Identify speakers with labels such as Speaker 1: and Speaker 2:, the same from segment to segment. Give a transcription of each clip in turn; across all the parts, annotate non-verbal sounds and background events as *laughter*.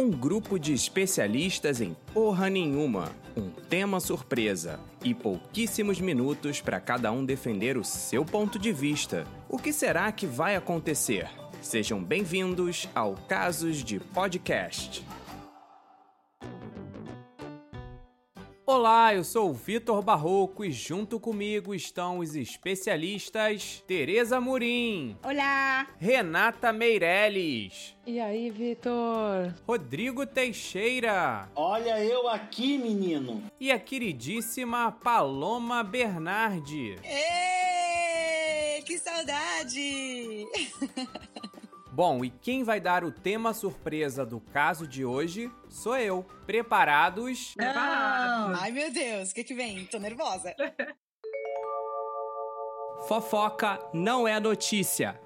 Speaker 1: Um grupo de especialistas em porra nenhuma, um tema surpresa e pouquíssimos minutos para cada um defender o seu ponto de vista. O que será que vai acontecer? Sejam bem-vindos ao Casos de Podcast. Olá, eu sou o Vitor Barroco e junto comigo estão os especialistas Tereza Murim.
Speaker 2: Olá!
Speaker 1: Renata Meirelles.
Speaker 3: E aí, Vitor?
Speaker 1: Rodrigo Teixeira.
Speaker 4: Olha eu aqui, menino.
Speaker 1: E a queridíssima Paloma Bernardi.
Speaker 2: Ê, que saudade! *laughs*
Speaker 1: Bom, e quem vai dar o tema surpresa do caso de hoje sou eu. Preparados?
Speaker 2: Não. Ai, meu Deus, o que que vem? Tô nervosa.
Speaker 1: Fofoca não é notícia.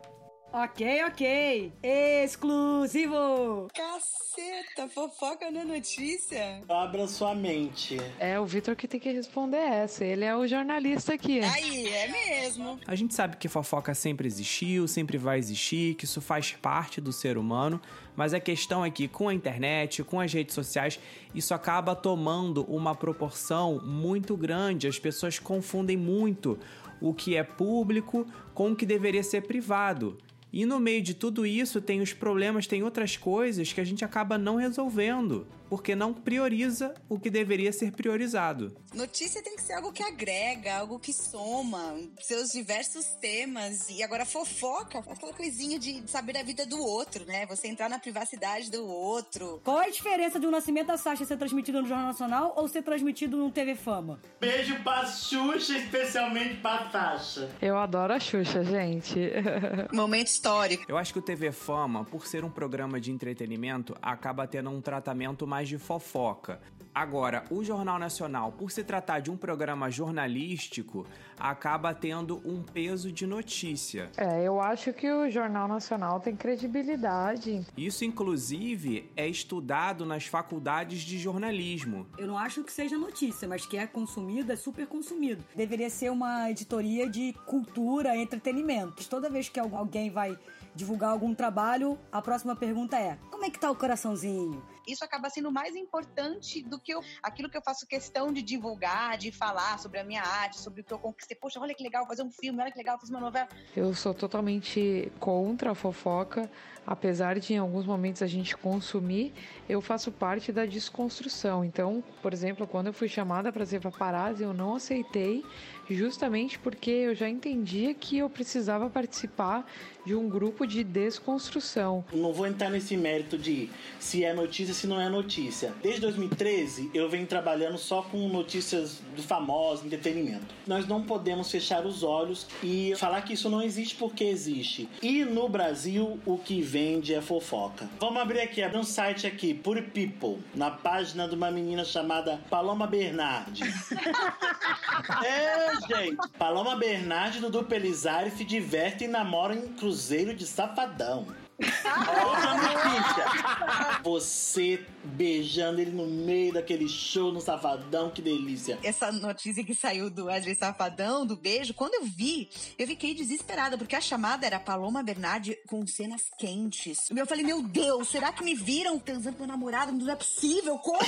Speaker 5: Ok, ok. Exclusivo.
Speaker 2: Caceta, fofoca na notícia.
Speaker 4: Abra sua mente.
Speaker 3: É o Vitor que tem que responder essa. Ele é o jornalista aqui.
Speaker 2: Aí, é mesmo.
Speaker 1: A gente sabe que fofoca sempre existiu, sempre vai existir, que isso faz parte do ser humano, mas a questão é que com a internet, com as redes sociais, isso acaba tomando uma proporção muito grande. As pessoas confundem muito o que é público com o que deveria ser privado. E no meio de tudo isso tem os problemas, tem outras coisas que a gente acaba não resolvendo, porque não prioriza o que deveria ser priorizado.
Speaker 2: Notícia tem que ser algo que agrega, algo que soma seus diversos temas. E agora fofoca, aquela coisinha de saber a vida do outro, né? Você entrar na privacidade do outro.
Speaker 5: Qual é a diferença de um nascimento da Sasha ser transmitido no Jornal Nacional ou ser transmitido no TV Fama?
Speaker 4: Beijo pra Xuxa, especialmente pra Tasha.
Speaker 3: Eu adoro a Xuxa, gente. *laughs*
Speaker 2: Momento histórico.
Speaker 1: Eu acho que o TV Fama, por ser um programa de entretenimento, acaba tendo um tratamento mais de fofoca. Agora, o Jornal Nacional, por se tratar de um programa jornalístico, acaba tendo um peso de notícia.
Speaker 3: É, eu acho que o Jornal Nacional tem credibilidade.
Speaker 1: Isso, inclusive, é estudado nas faculdades de jornalismo.
Speaker 5: Eu não acho que seja notícia, mas que é consumido, é super consumido. Deveria ser uma editoria de cultura, entretenimento. Toda vez que alguém vai divulgar algum trabalho, a próxima pergunta é: como é que tá o coraçãozinho?
Speaker 2: Isso acaba sendo mais importante do que eu, aquilo que eu faço questão de divulgar, de falar sobre a minha arte, sobre o que eu conquistei. Poxa, olha que legal fazer um filme, olha que legal fazer uma novela.
Speaker 3: Eu sou totalmente contra a fofoca, apesar de em alguns momentos a gente consumir, eu faço parte da desconstrução. Então, por exemplo, quando eu fui chamada para ser paparazzi, eu não aceitei, justamente porque eu já entendia que eu precisava participar de um grupo de desconstrução.
Speaker 4: Não vou entrar nesse mérito de se é notícia, se não é notícia. Desde 2013, eu venho trabalhando só com notícias do famoso, entretenimento. Nós não podemos fechar os olhos e falar que isso não existe porque existe. E no Brasil, o que vende é fofoca. Vamos abrir aqui, abrir um site aqui, Pure People, na página de uma menina chamada Paloma Bernardi. *laughs* é, gente. Paloma Bernardi e Dudu Pelizari se divertem e namoram em cruzeiro de safadão. Outra *laughs* notícia. Você beijando ele no meio daquele show no Safadão, que delícia.
Speaker 2: Essa notícia que saiu do Wesley Safadão, do beijo, quando eu vi, eu fiquei desesperada, porque a chamada era Paloma Bernardi com cenas quentes. Eu falei, meu Deus, será que me viram transando com meu namorado? Não é possível, como? *laughs*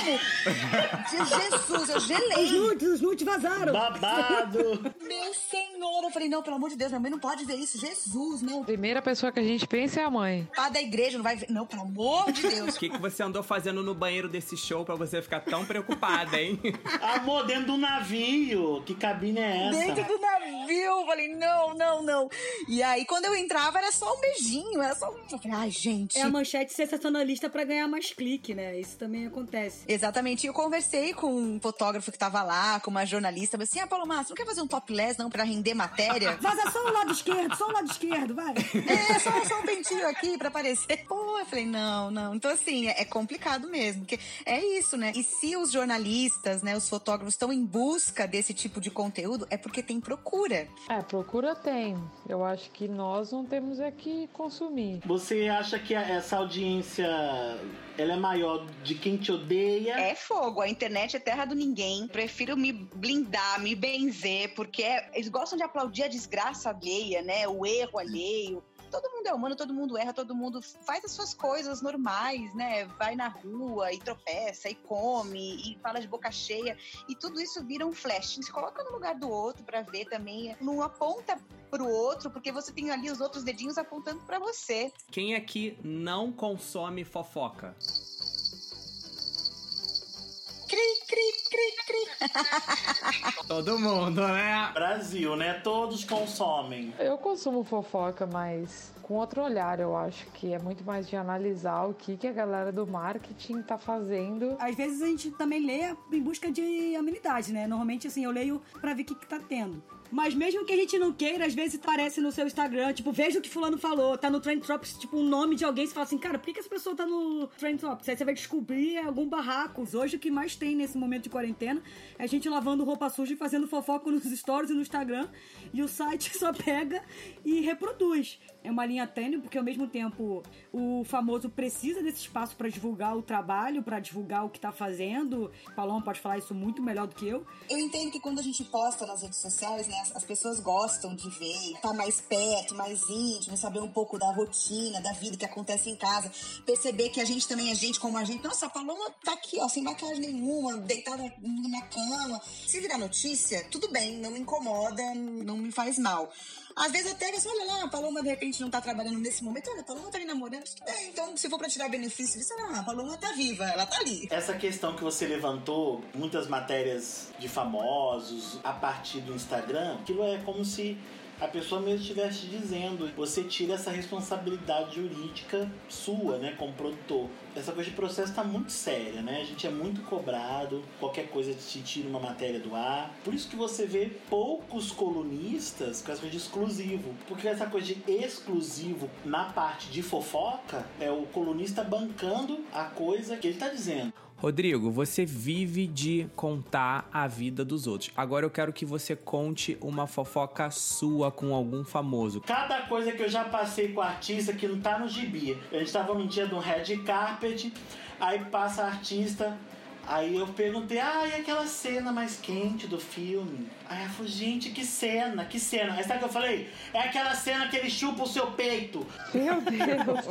Speaker 2: Jesus, eu gelei.
Speaker 5: Os nudes, os nudes vazaram.
Speaker 4: Babado. *laughs*
Speaker 2: meu senhor, eu falei, não, pelo amor de Deus, minha mãe não pode ver isso. Jesus, não.
Speaker 3: Primeira pessoa que a gente pensa é a mãe.
Speaker 2: Pá da igreja, não vai ver. Não, pelo amor de Deus. *laughs*
Speaker 1: O que, que você andou fazendo no banheiro desse show pra você ficar tão preocupada, hein? *laughs*
Speaker 4: Amor, dentro do navio. Que cabine é essa?
Speaker 2: Dentro do navio. Eu falei, não, não, não. E aí, quando eu entrava, era só um beijinho. Era só um. Eu falei, ai, gente.
Speaker 5: É a manchete sensacionalista pra ganhar mais clique, né? Isso também acontece.
Speaker 2: Exatamente. E eu conversei com um fotógrafo que tava lá, com uma jornalista. Falei assim, ah, Paulo Márcio, não quer fazer um topless, não, pra render matéria? *laughs*
Speaker 5: Vaza só o lado esquerdo, só o lado esquerdo, vai.
Speaker 2: É, só, só um pentinho aqui pra aparecer. *laughs* Pô, eu falei, não, não. Então, assim, é, é complicado mesmo. Porque é isso, né? E se os jornalistas, né, os fotógrafos estão em busca desse tipo de conteúdo, é porque tem procura.
Speaker 3: É, procura tem. Eu acho que nós não temos é que consumir.
Speaker 4: Você acha que essa audiência ela é maior de quem te odeia?
Speaker 2: É fogo. A internet é terra do ninguém. Prefiro me blindar, me benzer, porque é- eles gostam de aplaudir a desgraça alheia, né? O erro alheio todo mundo é humano, todo mundo erra, todo mundo faz as suas coisas normais, né? Vai na rua e tropeça e come e fala de boca cheia e tudo isso vira um flash. Se coloca no lugar do outro para ver também, não aponta pro outro, porque você tem ali os outros dedinhos apontando para você.
Speaker 1: Quem aqui não consome fofoca? *laughs* Todo mundo, né?
Speaker 4: Brasil, né? Todos consomem.
Speaker 3: Eu consumo fofoca, mas com outro olhar, eu acho que é muito mais de analisar o que, que a galera do marketing tá fazendo.
Speaker 5: Às vezes a gente também lê em busca de amenidade, né? Normalmente, assim, eu leio pra ver o que, que tá tendo. Mas mesmo que a gente não queira, às vezes aparece no seu Instagram, tipo, veja o que fulano falou, tá no Trend Topics, tipo, um nome de alguém, você fala assim, cara, por que, que essa pessoa tá no Trend Topics? Aí você vai descobrir algum barraco. Hoje o que mais tem nesse momento de quarentena é a gente lavando roupa suja e fazendo fofoca nos stories e no Instagram, e o site *laughs* só pega e reproduz. É uma linha tênue, porque ao mesmo tempo o famoso precisa desse espaço para divulgar o trabalho, para divulgar o que tá fazendo. Paloma pode falar isso muito melhor do que eu.
Speaker 2: Eu entendo que quando a gente posta nas redes sociais, né, as, as pessoas gostam de ver, estar tá mais perto, mais íntimo, saber um pouco da rotina, da vida que acontece em casa, perceber que a gente também é gente como a gente. Nossa, a Paloma tá aqui, ó, sem maquiagem nenhuma, deitada na cama. Se virar notícia, tudo bem, não me incomoda, não me faz mal. Às vezes até você olha lá, a Paloma de repente não tá trabalhando nesse momento, olha, a Paloma tá ali namorando, bem. Então, se for pra tirar benefício disso, ah, a Paloma tá viva, ela tá ali.
Speaker 4: Essa questão que você levantou, muitas matérias de famosos a partir do Instagram, aquilo é como se a pessoa mesmo estivesse dizendo, você tira essa responsabilidade jurídica sua, né, como produtor. Essa coisa de processo está muito séria, né? A gente é muito cobrado, qualquer coisa te tira uma matéria do ar. Por isso que você vê poucos colunistas com essa coisa de exclusivo. Porque essa coisa de exclusivo na parte de fofoca é o colunista bancando a coisa que ele está dizendo.
Speaker 1: Rodrigo, você vive de contar a vida dos outros. Agora eu quero que você conte uma fofoca sua com algum famoso.
Speaker 4: Cada coisa que eu já passei com artista que não tá no gibi. A gente tava num dia um red carpet, aí passa artista, Aí eu perguntei, ah, e aquela cena mais quente do filme? Aí ela falou, gente, que cena, que cena. Aí sabe o que eu falei? É aquela cena que ele chupa o seu peito.
Speaker 3: Meu Deus.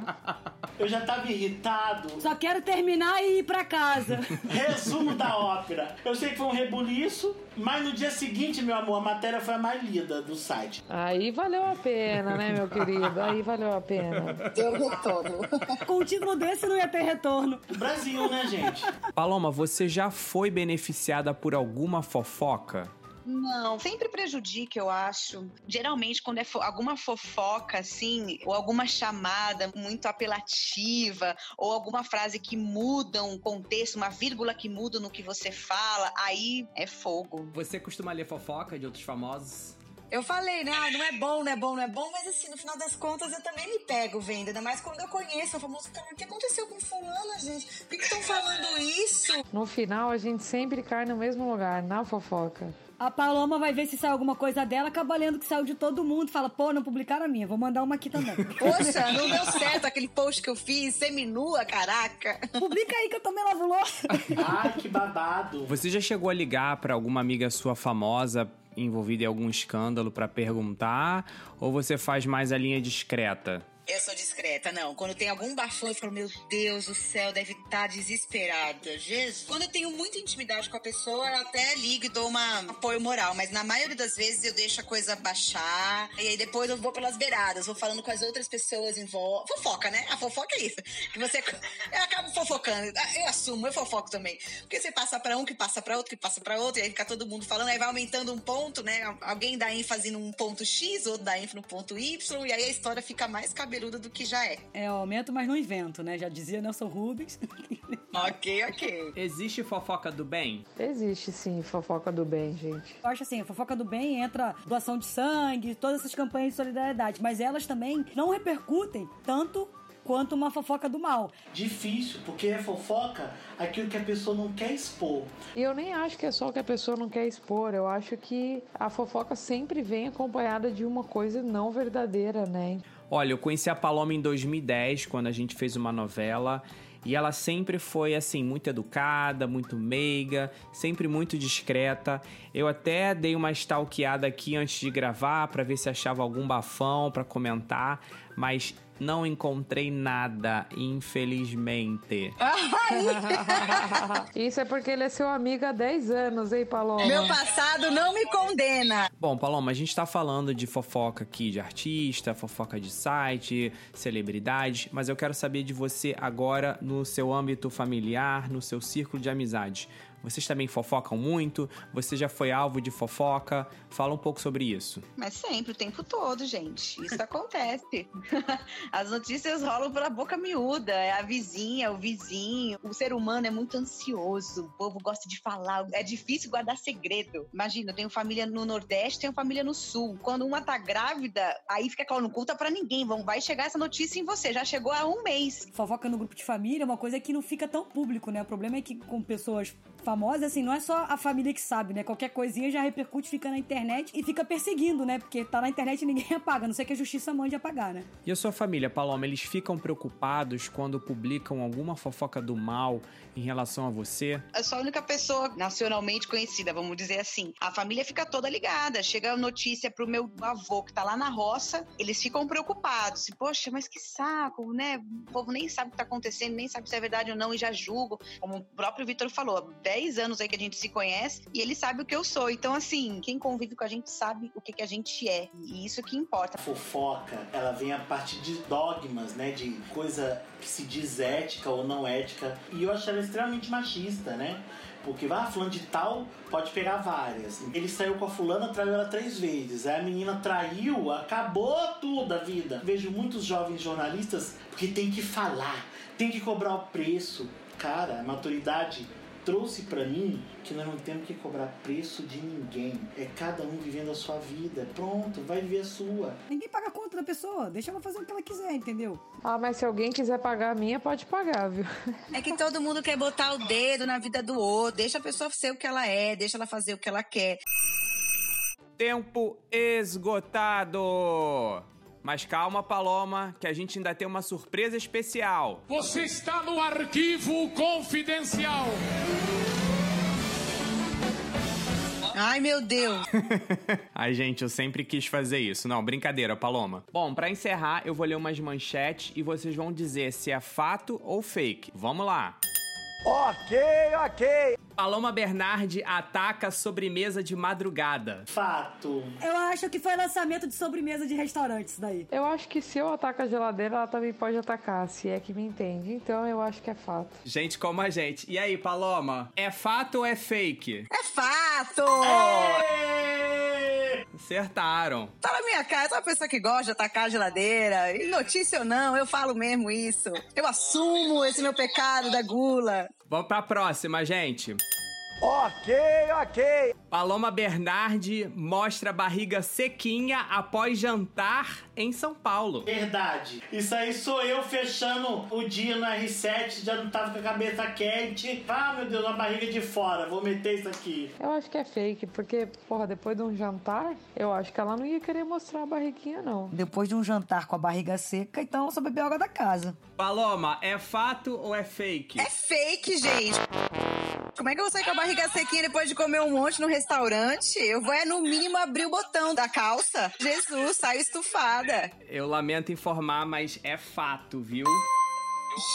Speaker 3: *laughs*
Speaker 4: eu já tava irritado.
Speaker 5: Só quero terminar e ir pra casa.
Speaker 4: Resumo da ópera. Eu sei que foi um rebuliço, mas no dia seguinte, meu amor, a matéria foi a mais lida do site.
Speaker 3: Aí valeu a pena, né, meu querido? Aí valeu a pena.
Speaker 2: Deu retorno. *laughs*
Speaker 5: Com um título desse não ia ter retorno.
Speaker 4: Brasil, né, gente?
Speaker 1: Paloma, você já foi beneficiada por alguma fofoca?
Speaker 2: Não, sempre prejudica, eu acho. Geralmente, quando é fo alguma fofoca, assim, ou alguma chamada muito apelativa, ou alguma frase que muda um contexto, uma vírgula que muda no que você fala, aí é fogo.
Speaker 1: Você costuma ler fofoca de outros famosos?
Speaker 2: Eu falei, né? Ah, não é bom, não é bom, não é bom, mas assim, no final das contas eu também me pego vendo. Ainda mais quando eu conheço o famoso cara. O que aconteceu com fulano, gente? Por que estão falando isso?
Speaker 3: No final, a gente sempre cai no mesmo lugar, na fofoca.
Speaker 5: A Paloma vai ver se sai alguma coisa dela, acaba lendo que saiu de todo mundo. Fala, pô, não publicaram a minha, vou mandar uma aqui também. *laughs*
Speaker 2: Poxa, não deu certo aquele post que eu fiz, seminua, caraca.
Speaker 5: Publica aí que eu também lavo louça.
Speaker 4: Ai, *laughs* que babado.
Speaker 1: Você já chegou a ligar para alguma amiga sua famosa envolvida em algum escândalo para perguntar? Ou você faz mais a linha discreta?
Speaker 2: Eu sou não. Quando tem algum bafão, eu falo, meu Deus do céu, deve estar tá desesperada. Jesus. Quando eu tenho muita intimidade com a pessoa, eu até ligo e dou uma apoio moral. Mas na maioria das vezes eu deixo a coisa baixar. E aí depois eu vou pelas beiradas, vou falando com as outras pessoas em volta. Fofoca, né? A fofoca é isso. Que você. Eu acabo fofocando. Eu assumo, eu fofoco também. Porque você passa pra um, que passa pra outro, que passa pra outro, e aí fica todo mundo falando, aí vai aumentando um ponto, né? Alguém dá ênfase num ponto X, outro dá ênfase no ponto Y, e aí a história fica mais cabeluda do que já é.
Speaker 5: É, eu aumento, mas não invento, né? Já dizia Nelson Rubens. *laughs*
Speaker 2: ok, ok.
Speaker 1: Existe fofoca do bem?
Speaker 3: Existe sim, fofoca do bem, gente.
Speaker 5: Eu acho assim, a fofoca do bem entra doação de sangue, todas essas campanhas de solidariedade, mas elas também não repercutem tanto quanto uma fofoca do mal.
Speaker 4: Difícil, porque é fofoca aquilo que a pessoa não quer expor.
Speaker 3: E eu nem acho que é só o que a pessoa não quer expor, eu acho que a fofoca sempre vem acompanhada de uma coisa não verdadeira, né?
Speaker 1: Olha, eu conheci a Paloma em 2010, quando a gente fez uma novela. E ela sempre foi, assim, muito educada, muito meiga, sempre muito discreta. Eu até dei uma stalkeada aqui antes de gravar para ver se achava algum bafão para comentar, mas não encontrei nada, infelizmente. *laughs*
Speaker 3: Isso é porque ele é seu amigo há 10 anos, hein, Paloma?
Speaker 2: Meu passado não me condena.
Speaker 1: Bom, Paloma, a gente tá falando de fofoca aqui de artista, fofoca de site, celebridade, mas eu quero saber de você agora no seu âmbito familiar, no seu círculo de amizades. Vocês também fofocam muito? Você já foi alvo de fofoca? Fala um pouco sobre isso.
Speaker 2: Mas sempre, o tempo todo, gente. Isso *laughs* acontece. *laughs* As notícias rolam pela boca miúda. É a vizinha, o vizinho. O ser humano é muito ansioso. O povo gosta de falar. É difícil guardar segredo. Imagina, eu tenho família no Nordeste, tenho família no Sul. Quando uma tá grávida, aí fica claro, não conta pra ninguém. Vão, vai chegar essa notícia em você. Já chegou há um mês.
Speaker 5: Fofoca no grupo de família é uma coisa que não fica tão público, né? O problema é que com pessoas famosas, assim, não é só a família que sabe, né? Qualquer coisinha já repercute, fica na internet e fica perseguindo, né? Porque tá na internet e ninguém *laughs* apaga, a não sei que a justiça mande apagar, né?
Speaker 1: E a sua família, Paloma, eles ficam preocupados quando publicam alguma fofoca do mal em relação a você?
Speaker 2: Eu sou a única pessoa nacionalmente conhecida, vamos dizer assim. A família fica toda ligada. Chega a notícia pro meu avô que tá lá na roça, eles ficam preocupados. E, Poxa, mas que saco, né? O povo nem sabe o que tá acontecendo, nem sabe se é verdade ou não e já julgo. Como o próprio Vitor falou, 10 anos aí que a gente se conhece e ele sabe o que eu sou. Então, assim, quem convive com a gente sabe o que, que a gente é. E isso que importa.
Speaker 4: Fofoca, ela vem a partir de dogmas, né? De coisa que se diz ética ou não ética. E eu achava extremamente machista, né? Porque vai fulano de tal, pode pegar várias. Ele saiu com a fulana, traiu ela três vezes. Aí a menina traiu, acabou tudo a vida. Vejo muitos jovens jornalistas que tem que falar, tem que cobrar o preço. Cara, a maturidade trouxe pra mim que nós não temos que cobrar preço de ninguém. É cada um vivendo a sua vida. Pronto, vai viver a sua.
Speaker 5: Ninguém paga a conta da pessoa, deixa ela fazer o que ela quiser, entendeu?
Speaker 3: Ah, mas se alguém quiser pagar a minha, pode pagar, viu?
Speaker 2: É que todo mundo quer botar o dedo na vida do outro. Deixa a pessoa ser o que ela é, deixa ela fazer o que ela quer.
Speaker 1: Tempo esgotado! Mas calma, Paloma, que a gente ainda tem uma surpresa especial.
Speaker 6: Você está no arquivo confidencial.
Speaker 2: Ai, meu Deus. *laughs*
Speaker 1: Ai, gente, eu sempre quis fazer isso. Não, brincadeira, Paloma. Bom, pra encerrar, eu vou ler umas manchetes e vocês vão dizer se é fato ou fake. Vamos lá.
Speaker 7: Ok, ok.
Speaker 1: Paloma Bernardi ataca sobremesa de madrugada.
Speaker 4: Fato.
Speaker 5: Eu acho que foi lançamento de sobremesa de restaurante isso daí.
Speaker 3: Eu acho que se eu ataco a geladeira, ela também pode atacar, se é que me entende. Então eu acho que é fato.
Speaker 1: Gente como a gente. E aí, Paloma? É fato ou é fake?
Speaker 2: É fato!
Speaker 1: Acertaram.
Speaker 2: Tá na minha cara, eu sou uma pessoa que gosta de atacar a geladeira. E notícia ou não, eu falo mesmo isso. Eu assumo esse meu pecado da gula.
Speaker 1: Vamos pra próxima, gente.
Speaker 7: Ok, ok.
Speaker 1: Paloma Bernardi mostra a barriga sequinha após jantar em São Paulo.
Speaker 4: Verdade. Isso aí sou eu fechando o dia no R7, já não tava com a cabeça quente. Ah, meu Deus, uma barriga de fora, vou meter isso aqui.
Speaker 3: Eu acho que é fake, porque, porra, depois de um jantar, eu acho que ela não ia querer mostrar a barriguinha, não.
Speaker 5: Depois de um jantar com a barriga seca, então só beber água da casa.
Speaker 1: Paloma, é fato ou é fake?
Speaker 2: É fake, gente. Como é que eu vou sair com a barriga sequinha depois de comer um monte no restaurante? Eu vou, é, no mínimo, abrir o botão da calça. Jesus, saio estufada.
Speaker 1: Eu lamento informar, mas é fato, viu?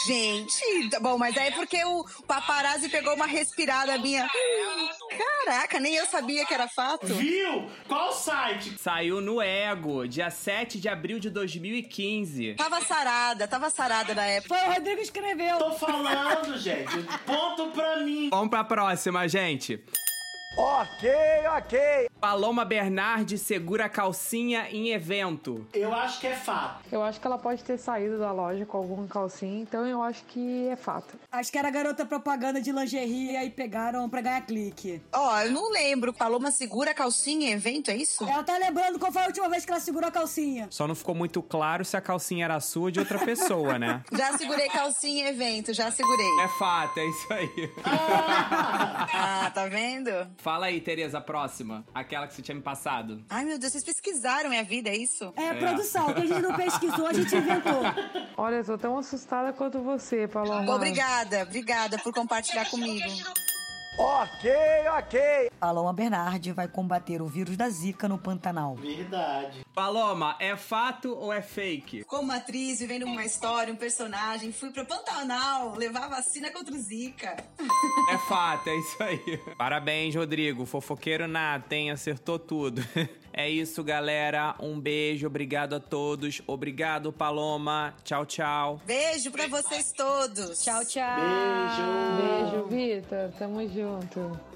Speaker 2: Gente, tá bom, mas aí é porque o paparazzi pegou uma respirada minha. Caraca, nem eu sabia que era fato.
Speaker 4: Viu? Qual site?
Speaker 1: Saiu no Ego, dia 7 de abril de 2015.
Speaker 2: Tava sarada, tava sarada na época.
Speaker 5: Foi o Rodrigo que escreveu.
Speaker 4: Tô falando, gente. Ponto pra mim.
Speaker 1: Vamos pra próxima, gente.
Speaker 7: Ok, ok.
Speaker 1: Paloma Bernardi segura a calcinha em evento.
Speaker 4: Eu acho que é fato.
Speaker 3: Eu acho que ela pode ter saído da loja com alguma calcinha, então eu acho que é fato.
Speaker 5: Acho que era garota propaganda de lingerie e aí pegaram pra ganhar clique.
Speaker 2: Ó, eu não lembro. Paloma segura a calcinha em evento, é isso?
Speaker 5: Ela tá lembrando qual foi a última vez que ela segurou a calcinha.
Speaker 1: Só não ficou muito claro se a calcinha era sua ou de outra pessoa, né? *laughs*
Speaker 2: Já segurei calcinha em evento, já segurei.
Speaker 1: É fato, é isso aí.
Speaker 2: Ah, tá vendo? *laughs*
Speaker 1: Fala aí, Tereza, a próxima. Aquela que você tinha me passado.
Speaker 2: Ai, meu Deus, vocês pesquisaram minha vida, é isso?
Speaker 5: É, produção, o que a gente não pesquisou, a gente inventou.
Speaker 3: Olha, eu tô tão assustada quanto você, Paloma.
Speaker 2: Obrigada, obrigada por compartilhar comigo.
Speaker 7: Ok, ok.
Speaker 5: Paloma Bernardi vai combater o vírus da Zika no Pantanal.
Speaker 4: Verdade.
Speaker 1: Paloma, é fato ou é fake?
Speaker 2: Como atriz, vivendo uma história, um personagem, fui pro Pantanal levar vacina contra o Zika.
Speaker 1: É fato, é isso aí. *laughs* Parabéns, Rodrigo. Fofoqueiro nada, hein? Acertou tudo. *laughs* É isso, galera. Um beijo, obrigado a todos. Obrigado, Paloma. Tchau, tchau.
Speaker 2: Beijo pra vocês todos.
Speaker 5: Tchau, tchau.
Speaker 4: Beijo.
Speaker 3: Beijo, Vitor. Tamo junto.